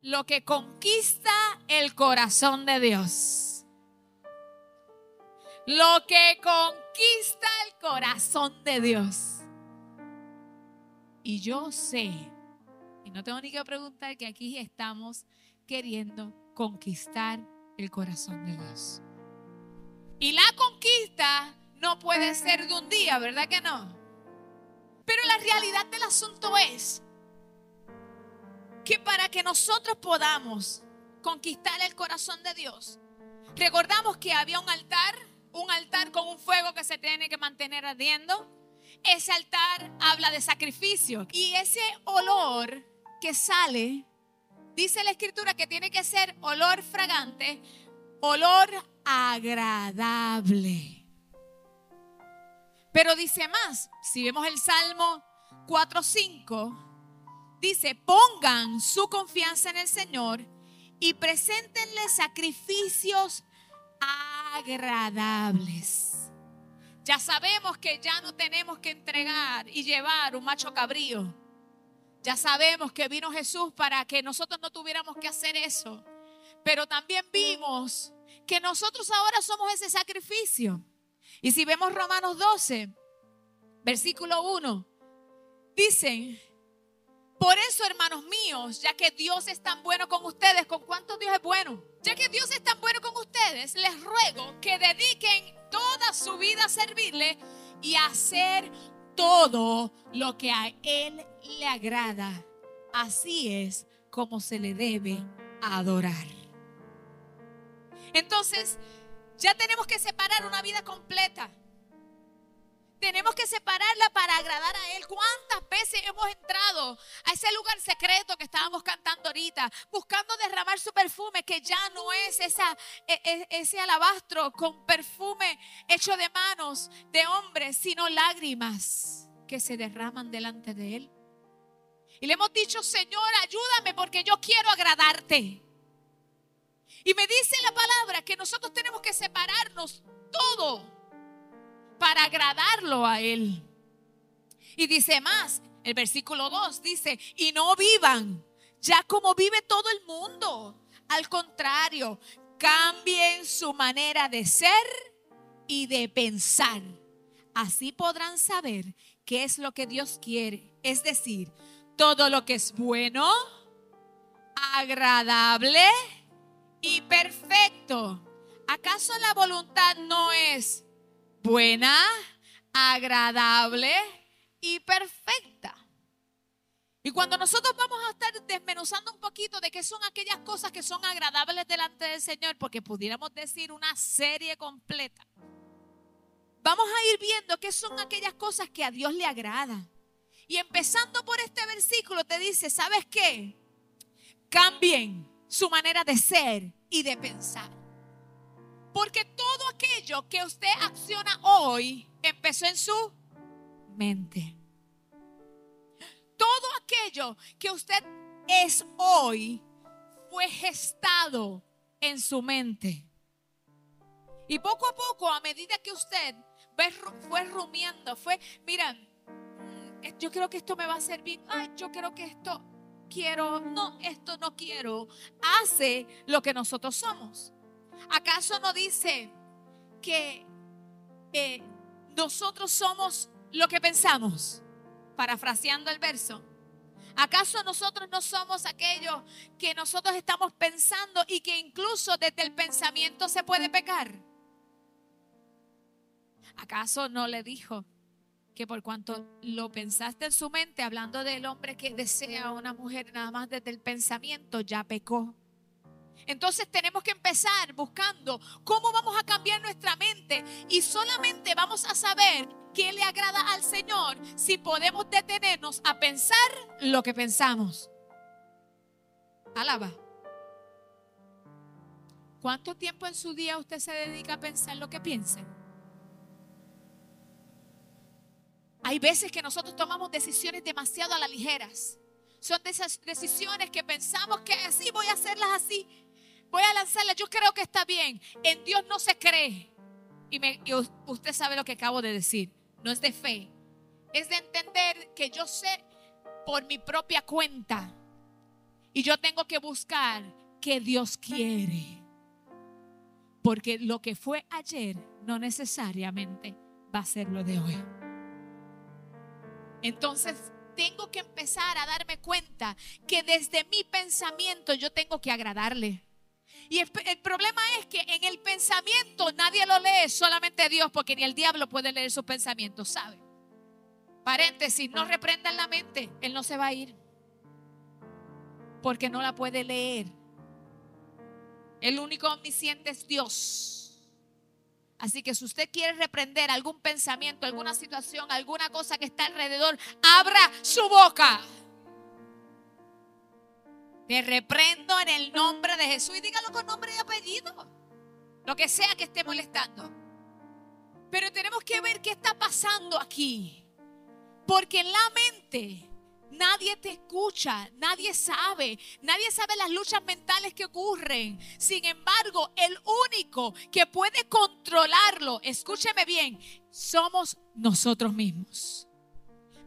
lo que conquista el corazón de Dios. Lo que conquista el corazón de Dios. Y yo sé, y no tengo ni que preguntar, que aquí estamos queriendo conquistar el corazón de Dios. Y la conquista no puede ser de un día, ¿verdad que no? Pero la realidad del asunto es que para que nosotros podamos conquistar el corazón de Dios, recordamos que había un altar, un altar con un fuego que se tiene que mantener ardiendo. Ese altar habla de sacrificio y ese olor que sale, dice la escritura que tiene que ser olor fragante, olor agradable. Pero dice más, si vemos el Salmo 4.5, dice, pongan su confianza en el Señor y preséntenle sacrificios agradables. Ya sabemos que ya no tenemos que entregar y llevar un macho cabrío. Ya sabemos que vino Jesús para que nosotros no tuviéramos que hacer eso. Pero también vimos que nosotros ahora somos ese sacrificio. Y si vemos Romanos 12, versículo 1, dicen, por eso, hermanos míos, ya que Dios es tan bueno con ustedes, ¿con cuánto Dios es bueno? Ya que Dios es tan bueno con ustedes, les ruego que dediquen toda su vida a servirle y a hacer todo lo que a Él le agrada. Así es como se le debe adorar. Entonces, ya tenemos que separar una vida completa. Tenemos que separarla para agradar a Él. ¿Cuántas veces hemos entrado a ese lugar secreto que estábamos cantando ahorita, buscando derramar su perfume, que ya no es e, e, ese alabastro con perfume hecho de manos de hombres, sino lágrimas que se derraman delante de Él? Y le hemos dicho, Señor, ayúdame porque yo quiero agradarte. Y me dice la palabra que nosotros tenemos que separarnos todo para agradarlo a Él. Y dice más, el versículo 2 dice, y no vivan ya como vive todo el mundo. Al contrario, cambien su manera de ser y de pensar. Así podrán saber qué es lo que Dios quiere. Es decir, todo lo que es bueno, agradable y perfecto. ¿Acaso la voluntad no es buena, agradable y perfecta? Y cuando nosotros vamos a estar desmenuzando un poquito de qué son aquellas cosas que son agradables delante del Señor, porque pudiéramos decir una serie completa, vamos a ir viendo qué son aquellas cosas que a Dios le agrada. Y empezando por este versículo te dice, ¿sabes qué? Cambien su manera de ser y de pensar. Porque todo aquello que usted acciona hoy empezó en su mente. Todo aquello que usted es hoy fue gestado en su mente. Y poco a poco, a medida que usted fue rumiando, fue, mira, mm, yo creo que esto me va a bien. Ay, yo creo que esto quiero, no, esto no quiero, hace lo que nosotros somos. ¿Acaso no dice que eh, nosotros somos lo que pensamos? Parafraseando el verso. ¿Acaso nosotros no somos aquellos que nosotros estamos pensando y que incluso desde el pensamiento se puede pecar? ¿Acaso no le dijo que por cuanto lo pensaste en su mente, hablando del hombre que desea a una mujer nada más desde el pensamiento, ya pecó. Entonces tenemos que empezar buscando cómo vamos a cambiar nuestra mente y solamente vamos a saber qué le agrada al Señor si podemos detenernos a pensar lo que pensamos. Alaba. ¿Cuánto tiempo en su día usted se dedica a pensar lo que piensa? Hay veces que nosotros tomamos decisiones demasiado a la ligeras. Son de esas decisiones que pensamos que así voy a hacerlas así. Voy a lanzarlas. Yo creo que está bien. En Dios no se cree. Y, usted sabe lo que acabo de decir. No es de fe. Es de entender que yo sé por mi propia cuenta. Y yo tengo que buscar qué Dios quiere. Porque lo que fue ayer no necesariamente va a ser lo de hoy. Entonces tengo que empezar a darme cuenta que desde mi pensamiento yo tengo que agradarle. Y el, problema es que en el pensamiento nadie lo lee, solamente Dios, porque ni el diablo puede leer sus pensamientos, ¿sabe? Paréntesis, no reprendan la mente, Él no se va a ir, porque no la puede leer. El único omnisciente es Dios. Así que si usted quiere reprender algún pensamiento, alguna situación, alguna cosa que está alrededor, abra su boca. Te reprendo en el nombre de Jesús y dígalo con nombre y apellido. Lo que sea que esté molestando. Pero tenemos que ver qué está pasando aquí. Porque en la mente Nadie te escucha, nadie sabe, nadie sabe las luchas mentales que ocurren. Sin embargo, el único que puede controlarlo, escúcheme bien, somos nosotros mismos.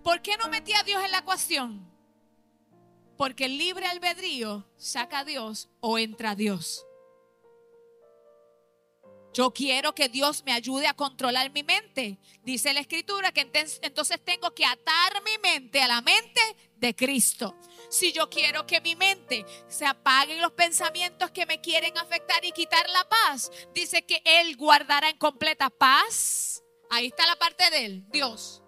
¿Por qué no metí a Dios en la ecuación? Porque el libre albedrío saca a Dios o entra a Dios. Yo quiero que Dios me ayude a controlar mi mente. Dice la escritura que entonces tengo que atar mi mente a la mente de Cristo. Si yo quiero que mi mente se apaguen los pensamientos que me quieren afectar y quitar la paz, dice que Él guardará en completa paz. Ahí está la parte de Él, Dios.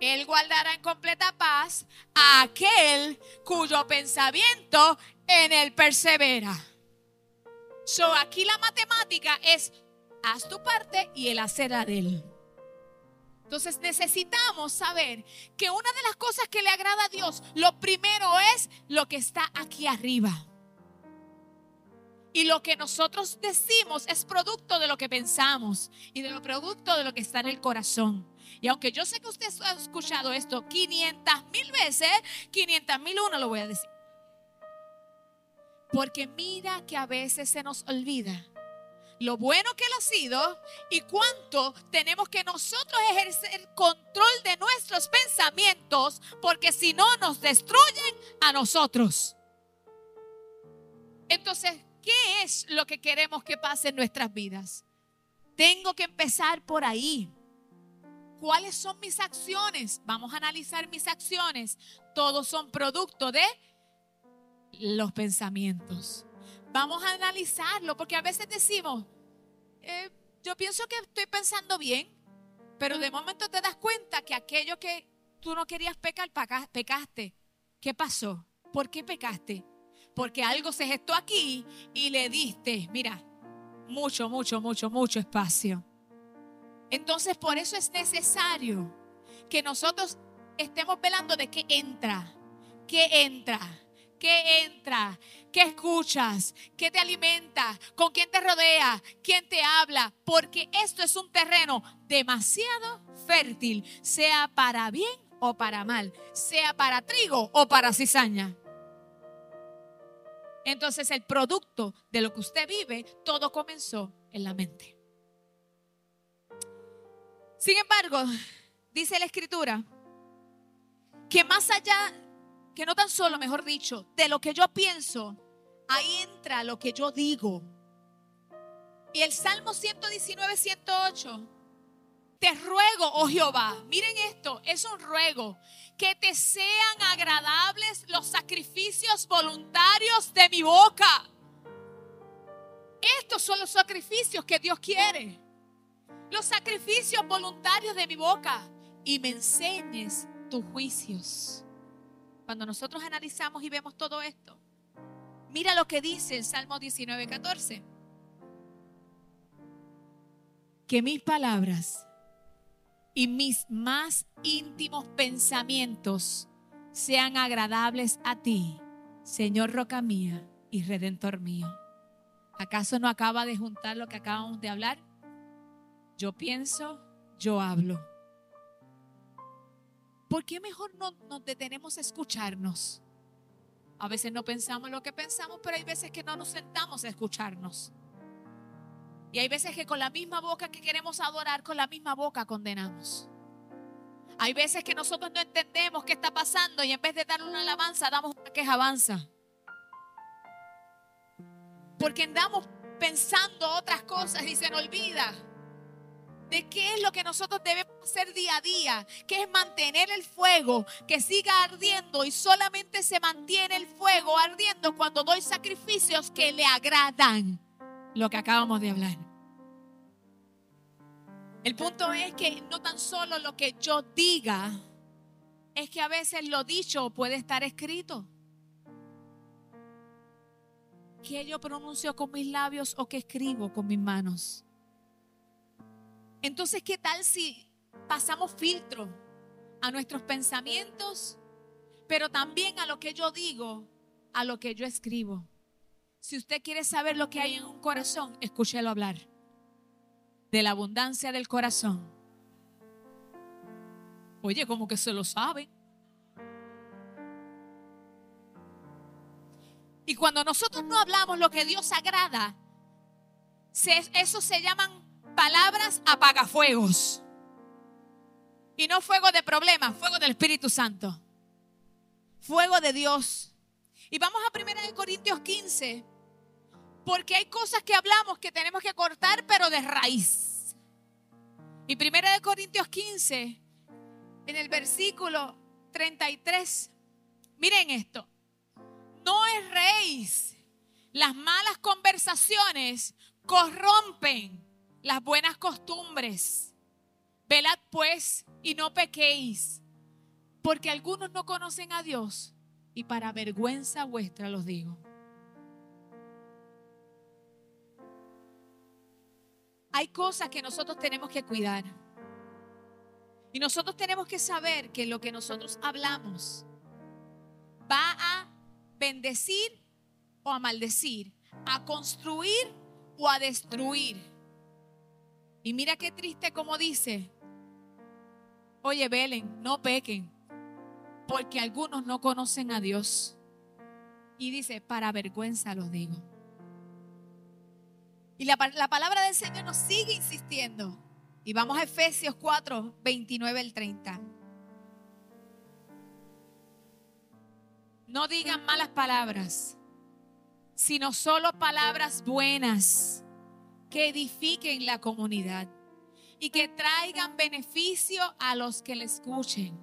Él guardará en completa paz a aquel cuyo pensamiento en Él persevera. So, aquí la matemática es haz tu parte y él hacer la de él. Entonces necesitamos saber que una de las cosas que le agrada a Dios, lo primero es lo que está aquí arriba. Y lo que nosotros decimos es producto de lo que pensamos y de lo producto de lo que está en el corazón. Y aunque yo sé que usted ha escuchado esto 500 mil veces, 500 mil uno lo voy a decir. Porque mira que a veces se nos olvida lo bueno que Él ha sido y cuánto tenemos que nosotros ejercer control de nuestros pensamientos, porque si no nos destruyen a nosotros. Entonces, ¿qué es lo que queremos que pase en nuestras vidas? Tengo que empezar por ahí. ¿Cuáles son mis acciones? Vamos a analizar mis acciones. Todos son producto de los pensamientos. Vamos a analizarlo porque a veces decimos, eh, yo pienso que estoy pensando bien, pero de momento te das cuenta que aquello que tú no querías pecar, pecaste. ¿Qué pasó? ¿Por qué pecaste? Porque algo se gestó aquí y le diste, mira, mucho, mucho, mucho, mucho espacio. Entonces por eso es necesario que nosotros estemos velando de qué entra, qué entra ¿Qué entra? ¿Qué escuchas? ¿Qué te alimenta? ¿Con quién te rodea? ¿Quién te habla? Porque esto es un terreno demasiado fértil, sea para bien o para mal, sea para trigo o para cizaña. Entonces el producto de lo que usted vive, todo comenzó en la mente. Sin embargo, dice la escritura, que más allá que no tan solo, mejor dicho, de lo que yo pienso, ahí entra lo que yo digo. Y el Salmo 119, 108. Te ruego, oh Jehová, miren esto, es un ruego, que te sean agradables los sacrificios voluntarios de mi boca. Estos son los sacrificios que Dios quiere. Los sacrificios voluntarios de mi boca. Y me enseñes tus juicios. Cuando nosotros analizamos y vemos todo esto, mira lo que dice el Salmo 19, 14. Que mis palabras y mis más íntimos pensamientos sean agradables a ti, Señor roca mía y redentor mío. ¿Acaso no acaba de juntar lo que acabamos de hablar? Yo pienso, yo hablo. ¿por qué mejor no nos detenemos a escucharnos? A veces no pensamos lo que pensamos, pero hay veces que no nos sentamos a escucharnos. Y hay veces que con la misma boca que queremos adorar, con la misma boca condenamos. Hay veces que nosotros no entendemos qué está pasando y en vez de dar una alabanza, damos una queja avanza. Porque andamos pensando otras cosas y se nos olvida de qué es lo que nosotros debemos hacer día a día, que es mantener el fuego, que siga ardiendo y solamente se mantiene el fuego ardiendo cuando doy sacrificios que le agradan, lo que acabamos de hablar. El punto es que no tan solo lo que yo diga, es que a veces lo dicho puede estar escrito. ¿Qué yo pronuncio con mis labios o que escribo con mis manos? Entonces, ¿qué tal si pasamos filtro a nuestros pensamientos, pero también a lo que yo digo, a lo que yo escribo? Si usted quiere saber lo que hay en un corazón, escúchelo hablar. De la abundancia del corazón. Oye, como que se lo saben. Y cuando nosotros no hablamos lo que Dios agrada, eso se llaman palabras apagafuegos. Y no fuego de problemas, fuego del Espíritu Santo. Fuego de Dios. Y vamos a 1 Corintios 15. Porque hay cosas que hablamos que tenemos que cortar, pero de raíz. Y 1 Corintios 15, en el versículo 33, miren esto. No es. Las malas conversaciones corrompen las buenas costumbres. Velad pues y no pequéis, porque algunos no conocen a Dios y para vergüenza vuestra los digo. Hay cosas que nosotros tenemos que cuidar. Y nosotros tenemos que saber que lo que nosotros hablamos va a bendecir o a maldecir, a construir o a destruir. Y mira qué triste como dice, oye, velen, no pequen, porque algunos no conocen a Dios. Y dice, para vergüenza los digo. Y la, la, palabra del Señor nos sigue insistiendo. Y vamos a Efesios 4, 29 al 30. No digan malas palabras, sino solo palabras buenas que edifiquen la comunidad y que traigan beneficio a los que le escuchen.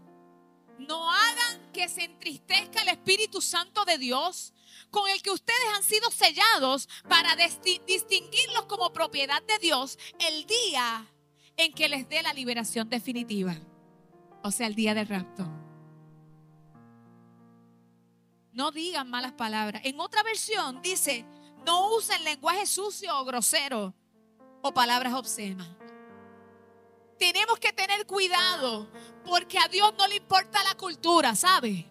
No hagan que se entristezca el Espíritu Santo de Dios con el que ustedes han sido sellados para distinguirlos como propiedad de Dios el día en que les dé la liberación definitiva. O sea, el día del rapto. No digan malas palabras. En otra versión dice, no usen lenguaje sucio o grosero o palabras obscenas. Tenemos que tener cuidado porque a Dios no le importa la cultura, ¿sabe?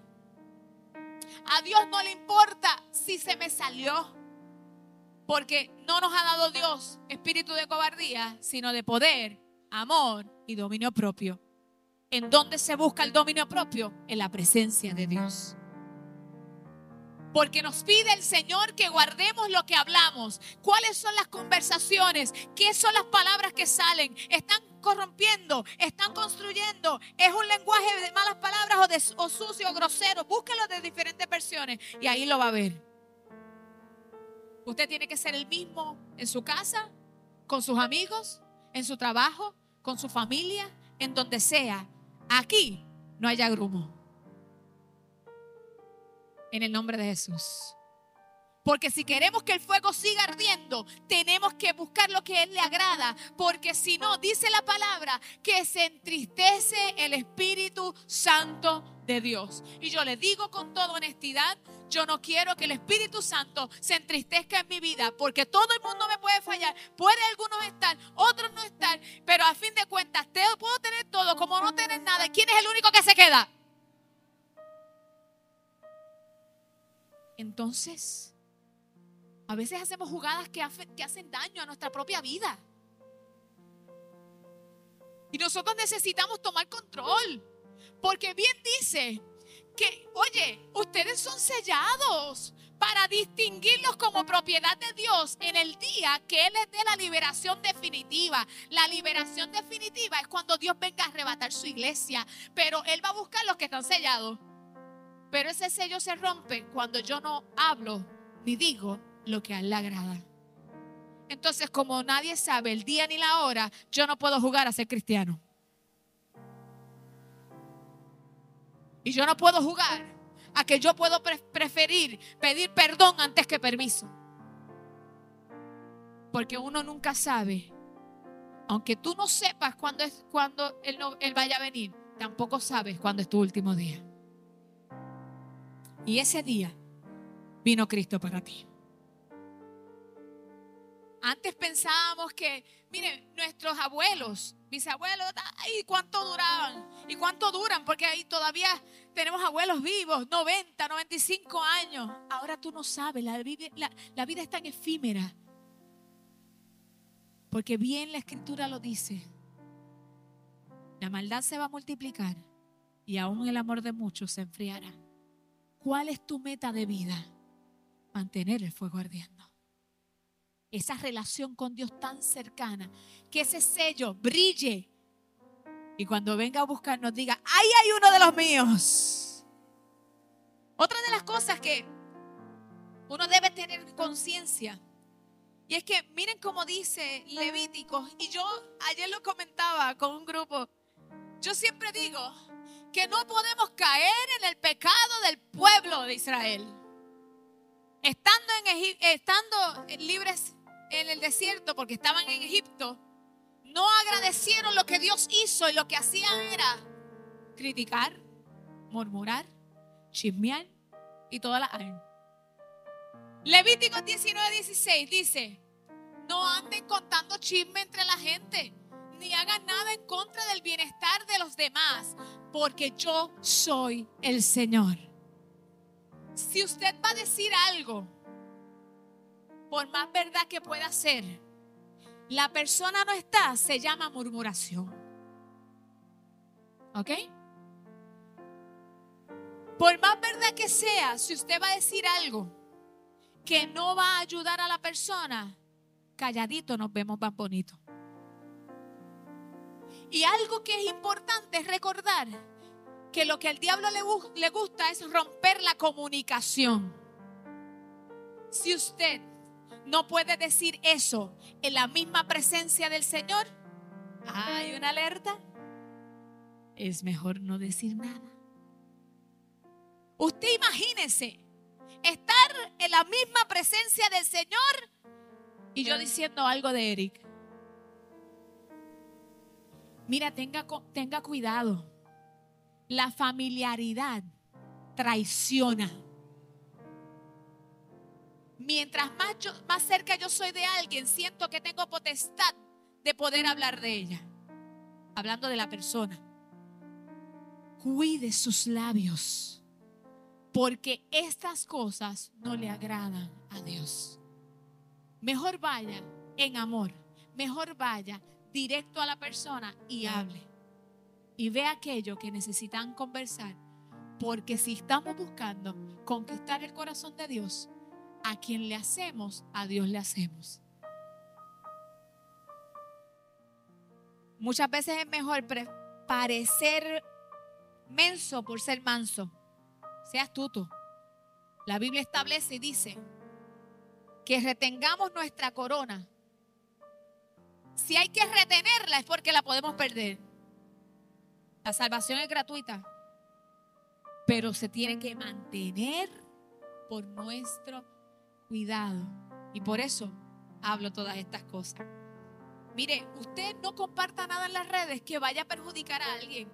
A Dios no le importa si se me salió. Porque no nos ha dado Dios espíritu de cobardía, sino de poder, amor y dominio propio. ¿En dónde se busca el dominio propio? En la presencia de Dios. Porque nos pide el Señor que guardemos lo que hablamos. ¿Cuáles son las conversaciones? ¿Qué son las palabras que salen? ¿Están corrompiendo? ¿Están construyendo? ¿Es un lenguaje de malas palabras o, sucio o grosero? Búsquelo de diferentes versiones y ahí lo va a ver. Usted tiene que ser el mismo en su casa, con sus amigos, en su trabajo, con su familia, en donde sea. Aquí no haya grumo en el nombre de Jesús. Porque si queremos que el fuego siga ardiendo, tenemos que buscar lo que Él le agrada. Porque si no, dice la palabra, que se entristece el Espíritu Santo de Dios. Y yo le digo con toda honestidad, yo no quiero que el Espíritu Santo se entristezca en mi vida. Porque todo el mundo me puede fallar. Puede algunos estar, otros no estar. Pero a fin de cuentas, puedo tener todo como no tener nada. ¿Quién es el único que se queda? Entonces, a veces hacemos jugadas que, hacen daño a nuestra propia vida. Y nosotros necesitamos tomar control. Porque bien dice que, oye, ustedes son sellados para distinguirlos como propiedad de Dios en el día que Él les dé la liberación definitiva. La liberación definitiva es cuando Dios venga a arrebatar su iglesia, pero Él va a buscar los que están sellados. Pero ese sello se rompe cuando yo no hablo ni digo lo que a Él le agrada. Entonces, como nadie sabe el día ni la hora, yo no puedo jugar a ser cristiano. Y yo no puedo jugar a que yo puedo preferir pedir perdón antes que permiso. Porque uno nunca sabe, aunque tú no sepas cuándo, es, cuando él, él vaya a venir, tampoco sabes cuándo es tu último día. Y ese día vino Cristo para ti. Antes pensábamos que, miren, nuestros abuelos, mis abuelos, ay, ¿cuánto duraban? ¿Y cuánto duran? Porque ahí todavía tenemos abuelos vivos, 90, 95 años. Ahora tú no sabes, la, la, la vida es tan efímera. Porque bien la escritura lo dice. La maldad se va a multiplicar y aún el amor de muchos se enfriará. ¿Cuál es tu meta de vida? Mantener el fuego ardiendo esa relación con Dios tan cercana, que ese sello brille y cuando venga a buscar nos diga, ahí hay uno de los míos. Otra de las cosas que uno debe tener conciencia, y es que miren cómo dice Levítico, y yo ayer lo comentaba con un grupo, yo siempre digo que no podemos caer en el pecado del pueblo de Israel. Estando, en estando libres en el desierto porque estaban en Egipto, no agradecieron lo que Dios hizo y lo que hacían era criticar, murmurar, chismear y toda la... Levítico 19, 16 dice, no anden contando chisme entre la gente, ni hagan nada en contra del bienestar de los demás, porque yo soy el Señor. Si usted va a decir algo por más verdad que pueda ser, la persona no está, se llama murmuración. ¿Ok? Por más verdad que sea, si usted va a decir algo que no va a ayudar a la persona, calladito nos vemos más bonito. Y algo que es importante es recordar que lo que al diablo le, le gusta es romper la comunicación. Si usted no puede decir eso en la misma presencia del Señor, hay una alerta. Es mejor no decir nada. Usted imagínese estar en la misma presencia del Señor y yo diciendo algo de Eric. Mira, tenga, tenga cuidado. La familiaridad traiciona. Mientras más, más cerca yo soy de alguien, siento que tengo potestad de poder hablar de ella. Hablando de la persona. Cuide sus labios, porque estas cosas no le agradan a Dios. Mejor vaya en amor, mejor vaya directo a la persona y hable. Y ve aquello que necesitan conversar, porque si estamos buscando conquistar el corazón de Dios, a quien le hacemos, a Dios le hacemos. Muchas veces es mejor parecer menso por ser manso. Sea astuto. La Biblia establece y dice que retengamos nuestra corona. Si hay que retenerla es porque la podemos perder. La salvación es gratuita, pero se tiene que mantener por nuestro cuidado. Y por eso hablo todas estas cosas. Mire, usted no comparta nada en las redes que vaya a perjudicar a alguien.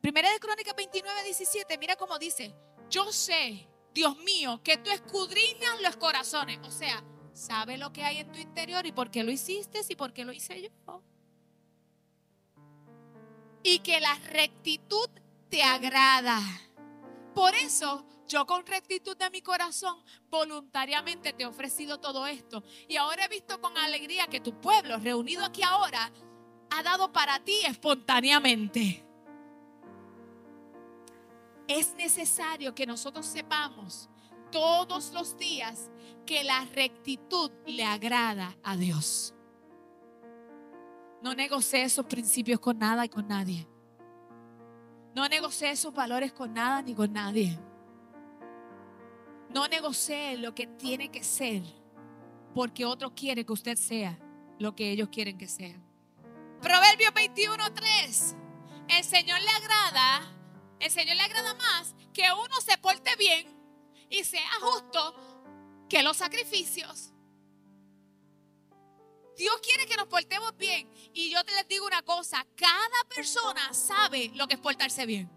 Primera de Crónica 29, 17, mira cómo dice, yo sé, Dios mío, que tú escudriñas los corazones. O sea, sabe lo que hay en tu interior y por qué lo hiciste y por qué lo hice yo. Y que la rectitud te agrada. Por eso yo con rectitud de mi corazón voluntariamente te he ofrecido todo esto. Y ahora he visto con alegría que tu pueblo, reunido aquí ahora, ha dado para ti espontáneamente. Es necesario que nosotros sepamos todos los días que la rectitud le agrada a Dios. No negocie esos principios con nada y con nadie. No negocie esos valores con nada ni con nadie. No negocie lo que tiene que ser porque otro quiere que usted sea lo que ellos quieren que sea. Proverbios 21:3. El Señor le agrada, el Señor le agrada más que uno se porte bien y sea justo que los sacrificios. Dios quiere que nos portemos bien. Y yo te les digo una cosa, cada persona sabe lo que es portarse bien.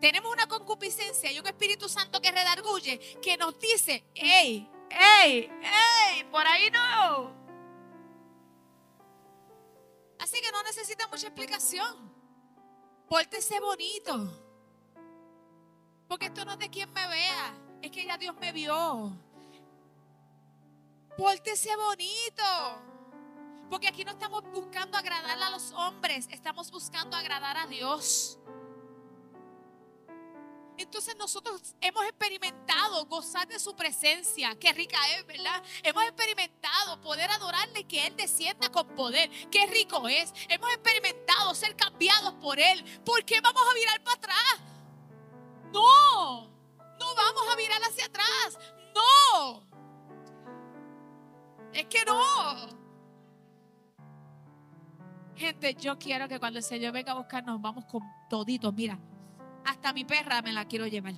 Tenemos una concupiscencia y un Espíritu Santo que redarguye, que nos dice, hey, hey, hey, por ahí no. Así que no necesita mucha explicación. Pórtese bonito. Porque esto no es de quien me vea, es que ya Dios me vio. Pórtese bonito. Porque aquí no estamos buscando agradar a los hombres, estamos buscando agradar a Dios. Entonces nosotros hemos experimentado gozar de su presencia. Qué rica es, ¿verdad? Hemos experimentado poder adorarle que Él descienda con poder. Qué rico es. Hemos experimentado ser cambiados por Él. ¿Por qué vamos a mirar para atrás? No, no vamos a mirar hacia atrás. No. Es que no. Gente, yo quiero que cuando el Señor venga a buscarnos, vamos con toditos. Mira, hasta mi perra me la quiero llevar.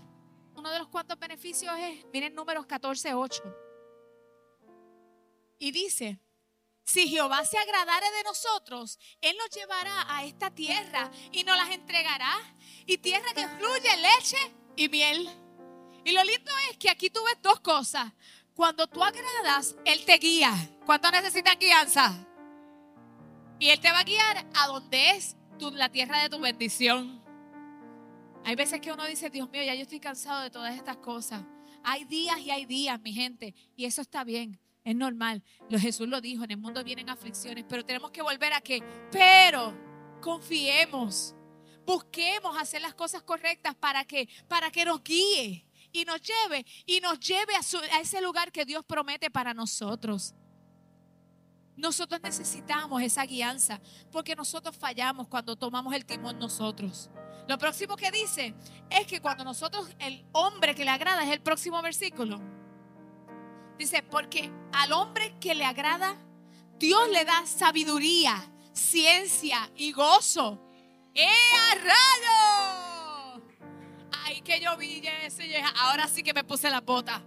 Uno de los cuantos beneficios es, miren números 14, 8. Y dice, si Jehová se agradare de nosotros, Él nos llevará a esta tierra y nos las entregará. Y tierra que fluye leche y miel. Y lo lindo es que aquí tú ves dos cosas. Cuando tú agradas, Él te guía. ¿Cuánto necesitas guianza? Y Él te va a guiar a donde es la tierra de tu bendición. Hay veces que uno dice, Dios mío, ya yo estoy cansado de todas estas cosas. Hay días y hay días, mi gente, y eso está bien, es normal. Lo Jesús lo dijo, en el mundo vienen aflicciones, pero tenemos que volver a que, pero confiemos, busquemos hacer las cosas correctas para que, para que nos guíe y nos lleve y nos lleve a, a ese lugar que Dios promete para nosotros. Nosotros necesitamos esa guianza porque nosotros fallamos cuando tomamos el timón nosotros. Lo próximo que dice es que cuando nosotros, el hombre que le agrada, es el próximo versículo. Dice, porque al hombre que le agrada, Dios le da sabiduría, ciencia y gozo. ¡Eh, rayo! Ay, que yo vi Ahora sí que me puse la bota.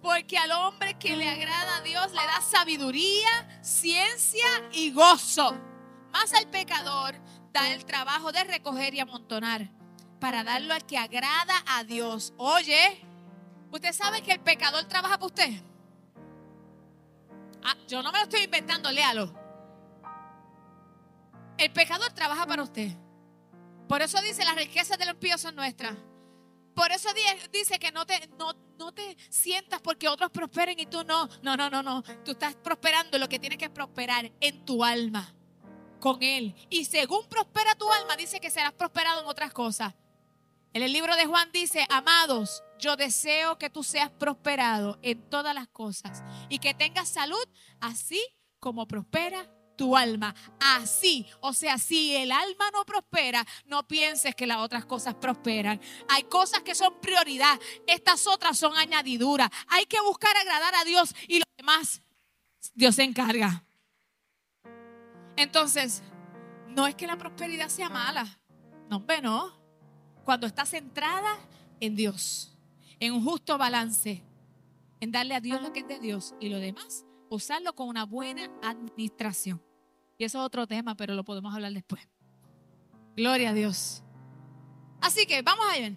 Porque al hombre que le agrada a Dios le da sabiduría, ciencia y gozo. Más al pecador da el trabajo de recoger y amontonar para darlo al que agrada a Dios. Oye, ¿usted sabe que el pecador trabaja para usted? Ah, yo no me lo estoy inventando, léalo. El pecador trabaja para usted. Por eso dice, las riquezas de los impíos son nuestras. Por eso dice que no te, no, no te sientas porque otros prosperen y tú no. No, no, no, no. Tú estás prosperando lo que tienes que prosperar en tu alma con Él. Y según prospera tu alma, dice que serás prosperado en otras cosas. En el libro de Juan dice, amados, yo deseo que tú seas prosperado en todas las cosas y que tengas salud así como prospera tu alma. Así, o sea, si el alma no prospera, no pienses que las otras cosas prosperan. Hay cosas que son prioridad, estas otras son añadiduras. Hay que buscar agradar a Dios y lo demás Dios se encarga. Entonces, no es que la prosperidad sea mala. No, hombre, no. Cuando está centrada en Dios, en un justo balance, en darle a Dios lo que es de Dios y lo demás, usarlo con una buena administración. Y eso es otro tema, pero lo podemos hablar después. Gloria a Dios. Así que vamos a ver.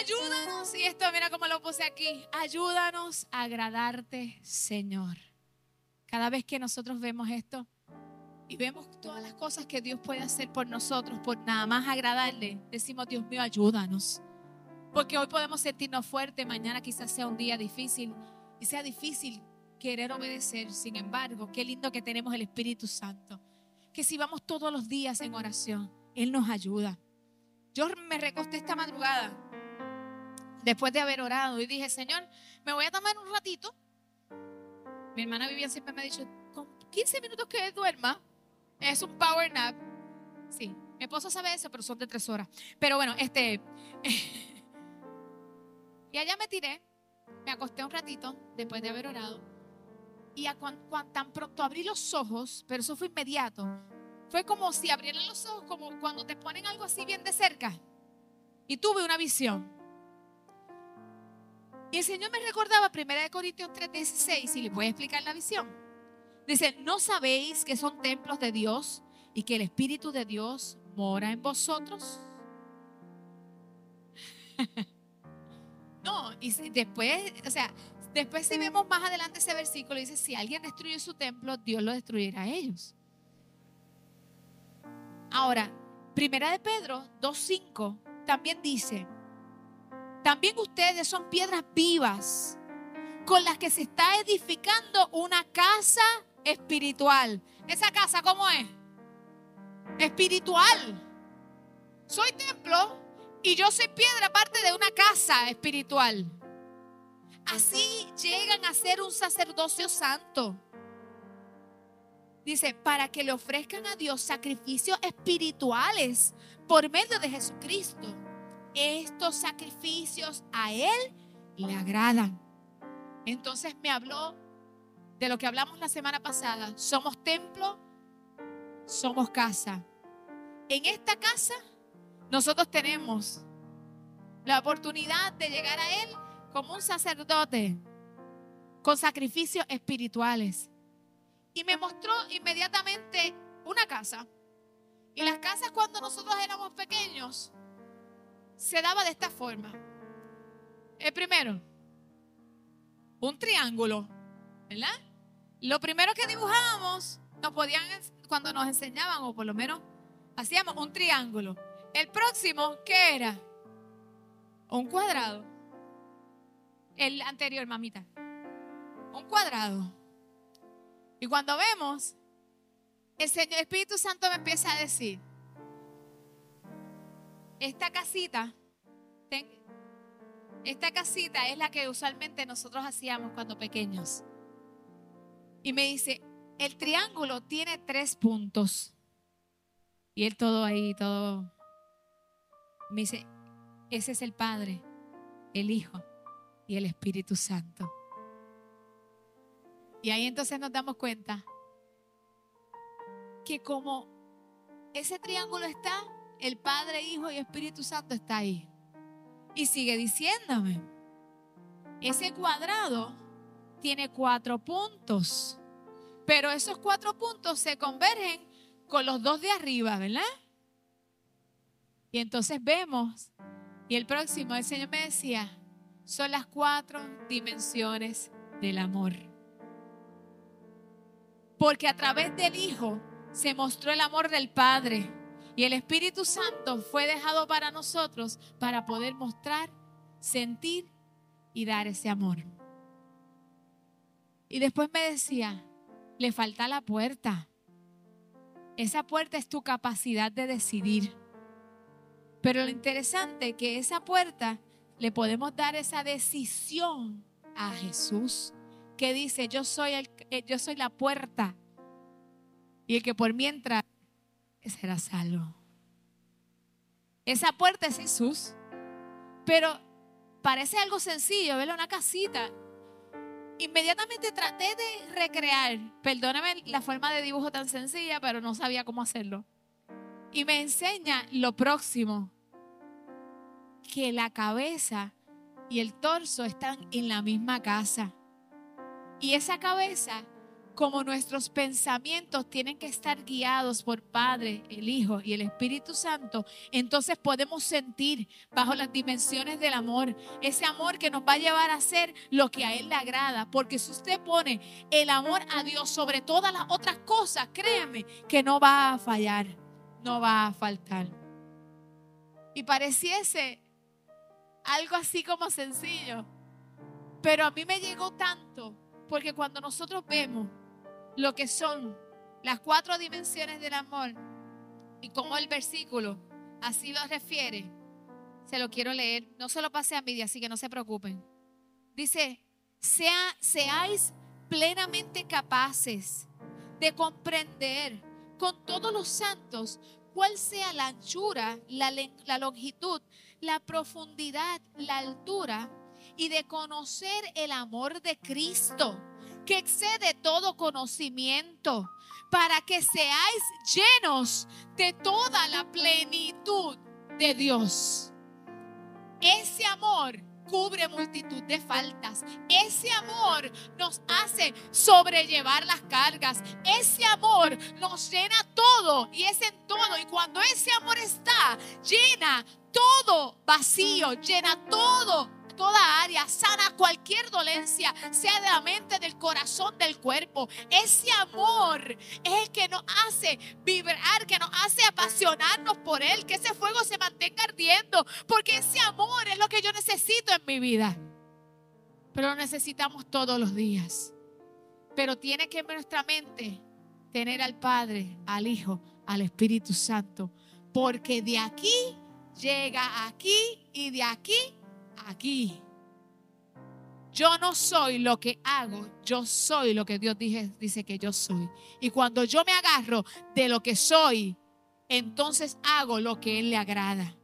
Ayúdanos, y esto mira cómo lo puse aquí, ayúdanos a agradarte, Señor. Cada vez que nosotros vemos esto y vemos todas las cosas que Dios puede hacer por nosotros, por nada más agradarle, decimos, Dios mío, ayúdanos. Porque hoy podemos sentirnos fuertes, mañana quizás sea un día difícil y sea difícil querer obedecer. Sin embargo, qué lindo que tenemos el Espíritu Santo. Que si vamos todos los días en oración, Él nos ayuda. Yo me recosté esta madrugada después de haber orado y dije, Señor, me voy a tomar un ratito. Mi hermana Vivian siempre me ha dicho, con 15 minutos que duerma, es un power nap. Sí, mi esposo sabe eso, pero son de tres horas. Pero bueno, este, Y allá me tiré, me acosté un ratito después de haber orado. Y a tan pronto abrí los ojos, pero eso fue inmediato, fue como si abrieran los ojos, como cuando te ponen algo así bien de cerca. Y tuve una visión. Y el Señor me recordaba 1 Corintios 3:16 y les voy a explicar la visión. Dice, ¿no sabéis que son templos de Dios y que el Espíritu de Dios mora en vosotros? no, y después, o sea, después si vemos más adelante ese versículo, dice, si alguien destruye su templo, Dios lo destruirá a ellos. Ahora, Primera de Pedro 2.5 también dice, también ustedes son piedras vivas con las que se está edificando una casa espiritual. ¿Esa casa cómo es? Espiritual. Soy templo y yo soy piedra parte de una casa espiritual. Así llegan a ser un sacerdocio santo. Dice, para que le ofrezcan a Dios sacrificios espirituales por medio de Jesucristo. Estos sacrificios a Él le agradan. Entonces me habló de lo que hablamos la semana pasada. Somos templo, somos casa. En esta casa nosotros tenemos la oportunidad de llegar a Él como un sacerdote con sacrificios espirituales. Y me mostró inmediatamente una casa. Y las casas cuando nosotros éramos pequeños se daba de esta forma. El primero, un triángulo, ¿verdad? Lo primero que dibujábamos, nos podían, cuando nos enseñaban, o por lo menos hacíamos un triángulo. El próximo, ¿qué era? Un cuadrado. El anterior, mamita. Un cuadrado. Y cuando vemos, el Señor Espíritu Santo me empieza a decir, esta casita, esta casita es la que usualmente nosotros hacíamos cuando pequeños. Y me dice, el triángulo tiene tres puntos. Y él todo ahí, todo. Me dice, ese es el Padre, el Hijo y el Espíritu Santo. Y ahí entonces nos damos cuenta que como ese triángulo está, el Padre, Hijo y Espíritu Santo está ahí. Y sigue diciéndome, ese cuadrado tiene cuatro puntos, pero esos cuatro puntos se convergen con los dos de arriba, ¿verdad? Y entonces vemos, y el próximo, el Señor me decía, son las cuatro dimensiones del amor. Porque a través del Hijo se mostró el amor del Padre. Y el Espíritu Santo fue dejado para nosotros para poder mostrar, sentir y dar ese amor. Y después me decía, le falta la puerta. Esa puerta es tu capacidad de decidir. Pero lo interesante es que esa puerta le podemos dar esa decisión a Jesús, que dice, yo soy, eh, yo soy la puerta y el que por mí entra será salvo. Esa puerta es Jesús. Pero parece algo sencillo, verlo una casita. Inmediatamente traté de recrear, perdóname la forma de dibujo tan sencilla, pero no sabía cómo hacerlo. Y me enseña lo próximo, que la cabeza y el torso están en la misma casa. Y esa cabeza como nuestros pensamientos tienen que estar guiados por Padre, el Hijo y el Espíritu Santo, entonces podemos sentir bajo las dimensiones del amor, ese amor que nos va a llevar a hacer lo que a Él le agrada. Porque si usted pone el amor a Dios sobre todas las otras cosas, créame que no va a fallar, no va a faltar. Y pareciese algo así como sencillo, pero a mí me llegó tanto. Porque cuando nosotros vemos lo que son las cuatro dimensiones del amor y como el versículo así lo refiere, se lo quiero leer. No se lo pase a mí, así que no se preocupen. Dice, sea, seáis plenamente capaces de comprender con todos los santos cuál sea la anchura, la, la longitud, la profundidad, la altura y de conocer el amor de Cristo, que excede todo conocimiento, para que seáis llenos de toda la plenitud de Dios. Ese amor cubre multitud de faltas. Ese amor nos hace sobrellevar las cargas. Ese amor nos llena todo y es en todo. Y cuando ese amor está, llena todo vacío, llena todo toda área, sana cualquier dolencia, sea de la mente, del corazón, del cuerpo. Ese amor es el que nos hace vibrar, que nos hace apasionarnos por Él, que ese fuego se mantenga ardiendo, porque ese amor es lo que yo necesito en mi vida. Pero lo necesitamos todos los días. Pero tiene que en nuestra mente tener al Padre, al Hijo, al Espíritu Santo, porque de aquí llega aquí y de aquí aquí. Yo no soy lo que hago, yo soy lo que Dios dice que yo soy. Y cuando yo me agarro de lo que soy, entonces hago lo que Él le agrada.